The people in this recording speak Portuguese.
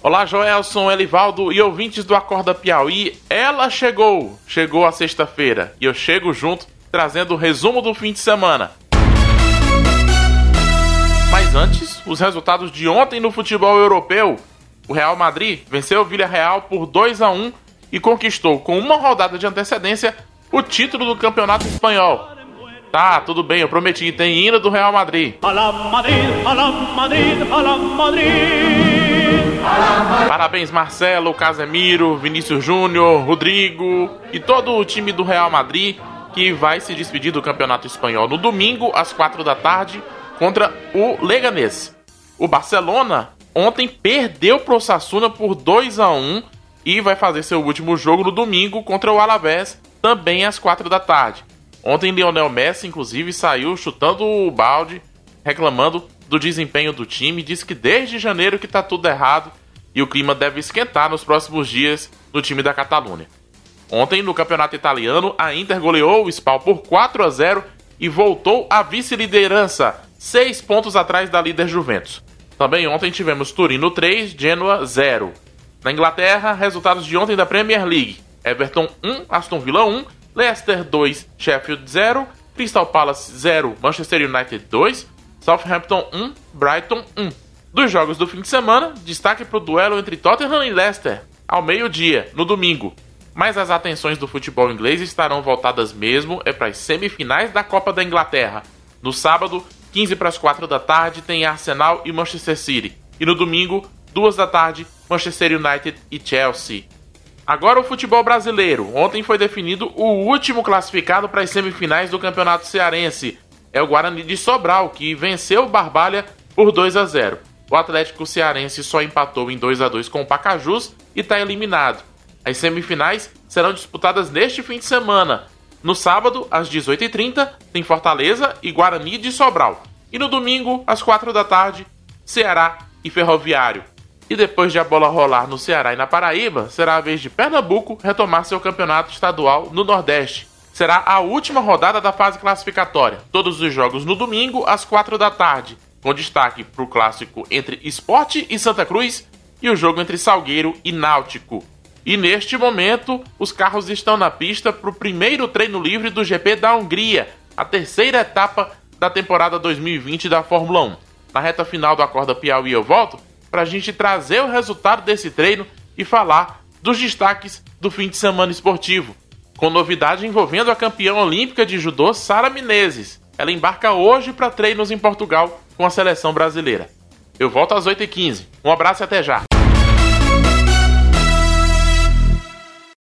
Olá, Joelson, Elivaldo e ouvintes do Acorda Piauí. Ela chegou! Chegou a sexta-feira e eu chego junto trazendo o resumo do fim de semana. Mas antes, os resultados de ontem no futebol europeu. O Real Madrid venceu o Villarreal por 2 a 1 e conquistou com uma rodada de antecedência o título do Campeonato Espanhol. Tá, tudo bem, eu prometi, tem hino do Real Madrid. Madrid, Madrid, Madrid. Parabéns Marcelo, Casemiro, Vinícius Júnior, Rodrigo e todo o time do Real Madrid que vai se despedir do Campeonato Espanhol no domingo às 4 da tarde contra o Leganés. O Barcelona ontem perdeu pro Osasuna por 2 a 1 e vai fazer seu último jogo no domingo contra o Alavés também às 4 da tarde. Ontem Lionel Messi inclusive saiu chutando o balde, reclamando do desempenho do time, disse que desde janeiro que está tudo errado e o clima deve esquentar nos próximos dias no time da Catalunha. Ontem, no campeonato italiano, a Inter goleou o Spal por 4 a 0 e voltou à vice-liderança, seis pontos atrás da líder Juventus. Também ontem tivemos Turino 3, Genoa 0. Na Inglaterra, resultados de ontem da Premier League: Everton 1, Aston Villa 1, Leicester 2, Sheffield 0, Crystal Palace 0, Manchester United 2, Southampton 1, Brighton 1. Dos jogos do fim de semana, destaque para o duelo entre Tottenham e Leicester, ao meio-dia, no domingo. Mas as atenções do futebol inglês estarão voltadas mesmo é para as semifinais da Copa da Inglaterra. No sábado, 15 para as 4 da tarde, tem Arsenal e Manchester City. E no domingo, 2 da tarde, Manchester United e Chelsea. Agora o futebol brasileiro. Ontem foi definido o último classificado para as semifinais do Campeonato Cearense é o Guarani de Sobral, que venceu o Barbalha por 2 a 0. O Atlético Cearense só empatou em 2 a 2 com o Pacajus e está eliminado. As semifinais serão disputadas neste fim de semana. No sábado, às 18h30, tem Fortaleza e Guarani de Sobral. E no domingo, às 4 da tarde, Ceará e Ferroviário. E depois de a bola rolar no Ceará e na Paraíba, será a vez de Pernambuco retomar seu campeonato estadual no Nordeste será a última rodada da fase classificatória. Todos os jogos no domingo, às 4 da tarde, com destaque para o clássico entre Esporte e Santa Cruz e o jogo entre Salgueiro e Náutico. E neste momento, os carros estão na pista para o primeiro treino livre do GP da Hungria, a terceira etapa da temporada 2020 da Fórmula 1. Na reta final do Acorda Piauí eu volto para a gente trazer o resultado desse treino e falar dos destaques do fim de semana esportivo com novidade envolvendo a campeã olímpica de judô Sara Menezes. Ela embarca hoje para treinos em Portugal com a seleção brasileira. Eu volto às 8h15. Um abraço e até já!